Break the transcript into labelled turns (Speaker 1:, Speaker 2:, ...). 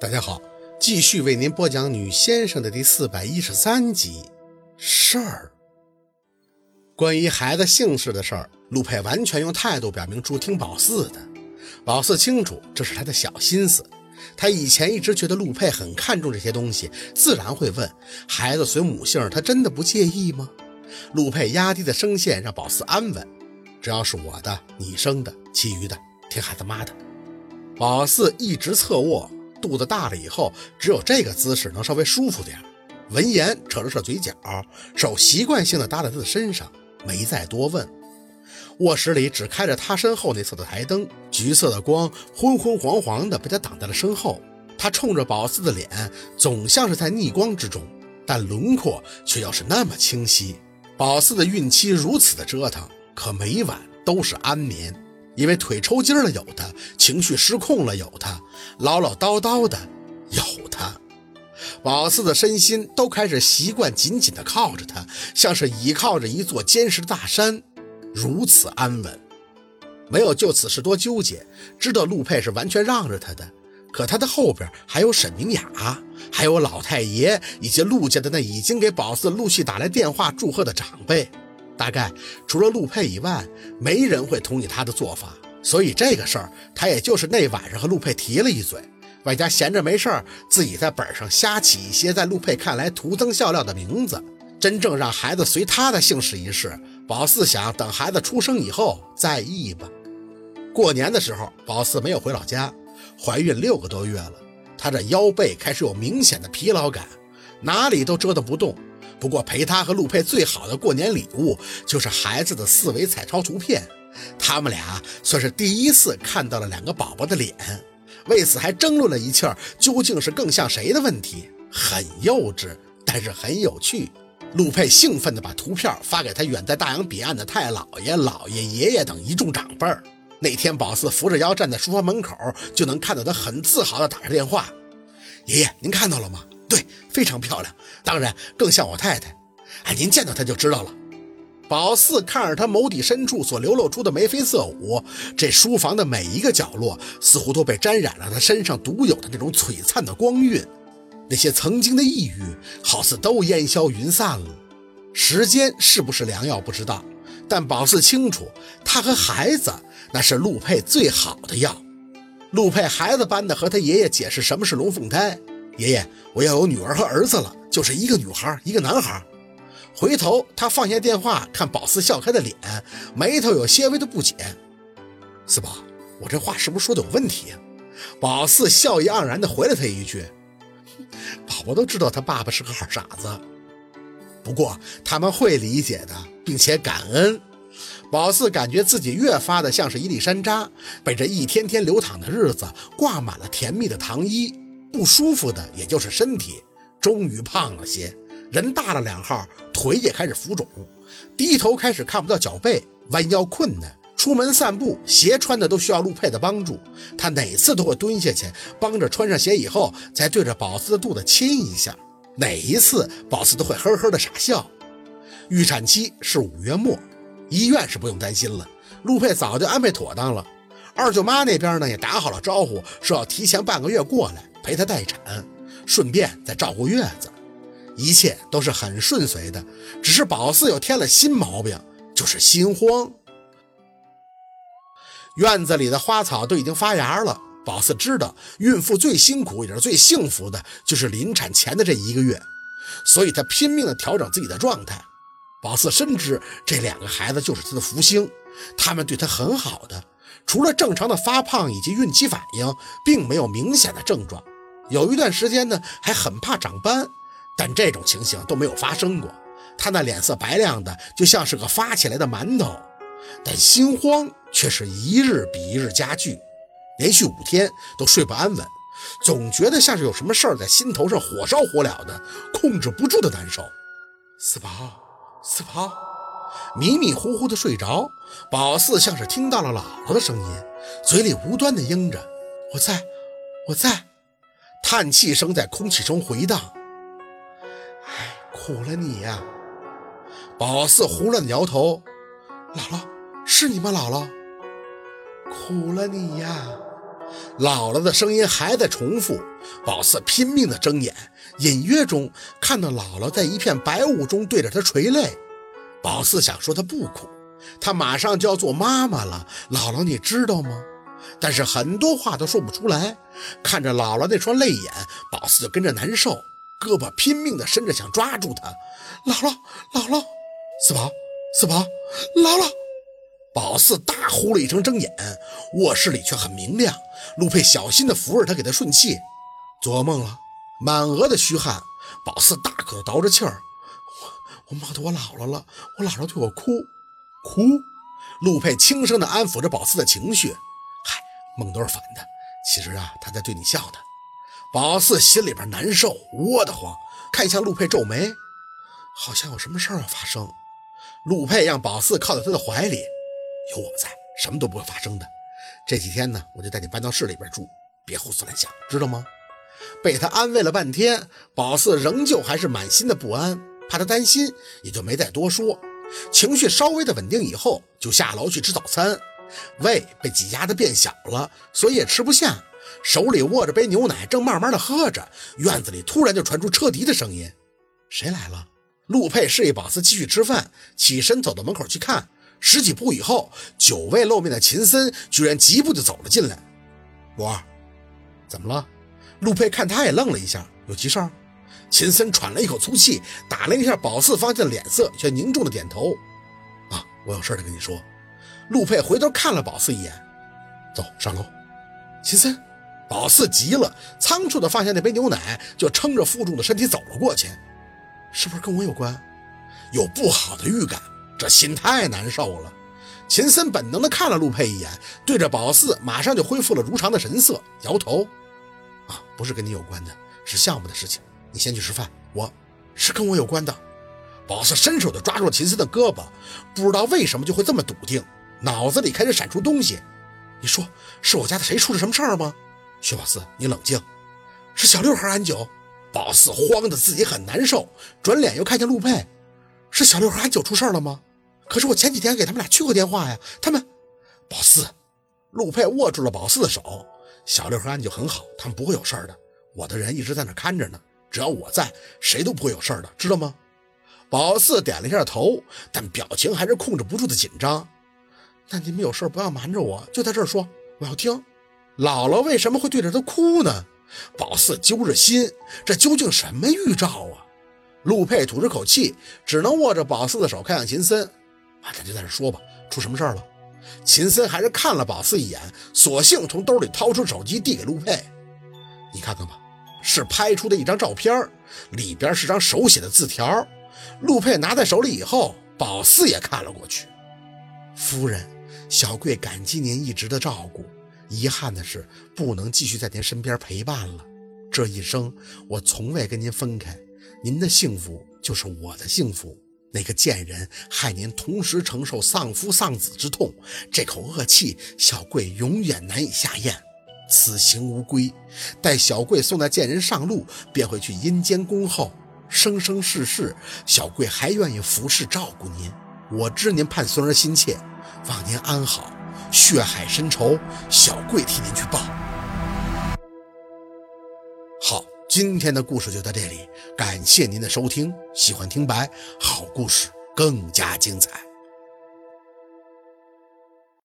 Speaker 1: 大家好，继续为您播讲《女先生》的第四百一十三集事儿。关于孩子姓氏的事儿，陆佩完全用态度表明出听宝四的。宝四清楚这是他的小心思，他以前一直觉得陆佩很看重这些东西，自然会问孩子随母姓，他真的不介意吗？陆佩压低的声线让宝四安稳，只要是我的、你生的，其余的听孩子妈的。宝四一直侧卧。肚子大了以后，只有这个姿势能稍微舒服点闻言，扯了扯嘴角，手习惯性的搭在他的身上，没再多问。卧室里只开着他身后那侧的台灯，橘色的光昏昏黄黄的被他挡在了身后。他冲着宝四的脸，总像是在逆光之中，但轮廓却又是那么清晰。宝四的孕期如此的折腾，可每晚都是安眠。因为腿抽筋了，有的；情绪失控了，有的；唠唠叨叨的，有的。宝四的身心都开始习惯紧紧的靠着他，像是倚靠着一座坚实的大山，如此安稳。没有就此事多纠结，知道陆佩是完全让着他的。可他的后边还有沈明雅，还有老太爷，以及陆家的那已经给宝四陆续打来电话祝贺的长辈。大概除了陆佩以外，没人会同意他的做法，所以这个事儿他也就是那晚上和陆佩提了一嘴，外加闲着没事儿，自己在本上瞎起一些在陆佩看来徒增笑料的名字。真正让孩子随他的姓氏一事，宝四想等孩子出生以后再议吧。过年的时候，宝四没有回老家，怀孕六个多月了，她这腰背开始有明显的疲劳感，哪里都折腾不动。不过陪他和陆佩最好的过年礼物就是孩子的四维彩超图片，他们俩算是第一次看到了两个宝宝的脸，为此还争论了一气儿究竟是更像谁的问题，很幼稚，但是很有趣。陆佩兴奋地把图片发给他远在大洋彼岸的太姥爷、姥爷、爷爷等一众长辈儿。那天宝四扶着腰站在书房门口，就能看到他很自豪地打着电话：“爷爷，您看到了吗？”对，非常漂亮，当然更像我太太。哎，您见到她就知道了。宝四看着他眸底深处所流露出的眉飞色舞，这书房的每一个角落似乎都被沾染了他身上独有的那种璀璨的光晕。那些曾经的抑郁，好似都烟消云散了。时间是不是良药不知道，但宝四清楚，他和孩子那是陆佩最好的药。陆佩孩子般的和他爷爷解释什么是龙凤胎。爷爷，我要有女儿和儿子了，就是一个女孩，一个男孩。回头他放下电话，看宝四笑开的脸，眉头有些微的不解。四宝，我这话是不是说的有问题呀？宝四笑意盎然地回了他一句：“宝宝都知道他爸爸是个二傻子，不过他们会理解的，并且感恩。”宝四感觉自己越发的像是一粒山楂，被这一天天流淌的日子挂满了甜蜜的糖衣。不舒服的也就是身体，终于胖了些，人大了两号，腿也开始浮肿，低头开始看不到脚背，弯腰困难，出门散步鞋穿的都需要陆佩的帮助，他哪次都会蹲下去帮着穿上鞋以后，再对着宝四的肚子亲一下，哪一次宝四都会呵呵的傻笑。预产期是五月末，医院是不用担心了，陆佩早就安排妥当了，二舅妈那边呢也打好了招呼，说要提前半个月过来。陪她待产，顺便再照顾月子，一切都是很顺遂的。只是宝四又添了新毛病，就是心慌。院子里的花草都已经发芽了。宝四知道，孕妇最辛苦也是最幸福的，就是临产前的这一个月，所以他拼命地调整自己的状态。宝四深知这两个孩子就是他的福星，他们对他很好的，除了正常的发胖以及孕期反应，并没有明显的症状。有一段时间呢，还很怕长斑，但这种情形都没有发生过。他那脸色白亮的，就像是个发起来的馒头，但心慌却是一日比一日加剧，连续五天都睡不安稳，总觉得像是有什么事儿在心头上火烧火燎的，控制不住的难受。四宝，四宝，迷迷糊糊的睡着，宝四像是听到了姥姥的声音，嘴里无端的应着：“我在，我在。”叹气声在空气中回荡。哎，苦了你呀！宝四胡乱摇头。姥姥，是你吗？姥姥，苦了你呀！姥姥的声音还在重复。宝四拼命地睁眼，隐约中看到姥姥在一片白雾中对着他垂泪。宝四想说他不苦，他马上就要做妈妈了，姥姥你知道吗？但是很多话都说不出来。看着姥姥那双泪眼，宝四就跟着难受，胳膊拼命地伸着想抓住她。姥姥，姥姥，四宝，四宝，姥姥。宝四大呼了一声，睁眼，卧室里却很明亮。陆佩小心地扶着他，给他顺气。做噩梦了，满额的虚汗。宝四大口的倒着气儿。我我梦到我姥姥了，我姥姥对我哭哭。陆佩轻声地安抚着宝四的情绪。梦都是反的，其实啊，他在对你笑呢。宝四心里边难受，窝得慌，看向陆佩皱眉，好像有什么事儿要发生。陆佩让宝四靠在他的怀里。有我在，什么都不会发生的。这几天呢，我就带你搬到市里边住，别胡思乱想，知道吗？被他安慰了半天，宝四仍旧还是满心的不安，怕他担心，也就没再多说。情绪稍微的稳定以后，就下楼去吃早餐。胃被挤压的变小了，所以也吃不下。手里握着杯牛奶，正慢慢的喝着，院子里突然就传出车笛的声音。谁来了？陆佩示意宝四继续吃饭，起身走到门口去看。十几步以后，久未露面的秦森居然疾步就走了进来。博儿，怎么了？陆佩看他也愣了一下，有急事儿？秦森喘了一口粗气，打量一下宝四方向的脸色，却凝重的点头。啊，我有事得跟你说。陆佩回头看了宝四一眼，走上楼。秦森，宝四急了，仓促的放下那杯牛奶，就撑着负重的身体走了过去。是不是跟我有关？有不好的预感。这心太难受了，秦森本能的看了陆佩一眼，对着宝四马上就恢复了如常的神色，摇头：“啊，不是跟你有关的，是项目的事情，你先去吃饭。我是跟我有关的。”宝四伸手就抓住了秦森的胳膊，不知道为什么就会这么笃定，脑子里开始闪出东西。你说是我家的谁出了什么事儿吗？薛宝四，你冷静，是小六和安九。宝四慌得自己很难受，转脸又看见陆佩，是小六和安九出事了吗？可是我前几天给他们俩去过电话呀，他们，宝四，陆佩握住了宝四的手。小六和安九很好，他们不会有事儿的。我的人一直在那看着呢，只要我在，谁都不会有事儿的，知道吗？宝四点了一下头，但表情还是控制不住的紧张。那你们有事不要瞒着我，就在这儿说，我要听。姥姥为什么会对着他哭呢？宝四揪着心，这究竟什么预兆啊？陆佩吐着口气，只能握着宝四的手，看向秦森。啊，咱就在这说吧，出什么事儿了？秦森还是看了宝四一眼，索性从兜里掏出手机递给陆佩：“你看看吧，是拍出的一张照片，里边是张手写的字条。”陆佩拿在手里以后，宝四也看了过去：“夫人，小贵感激您一直的照顾，遗憾的是不能继续在您身边陪伴了。这一生我从未跟您分开，您的幸福就是我的幸福。”那个贱人害您同时承受丧夫丧子之痛，这口恶气，小贵永远难以下咽。此行无归，待小贵送那贱人上路，便会去阴间恭候。生生世世，小贵还愿意服侍照顾您。我知您盼孙儿心切，望您安好。血海深仇，小贵替您去报。好。今天的故事就到这里，感谢您的收听。喜欢听白，好故事更加精彩。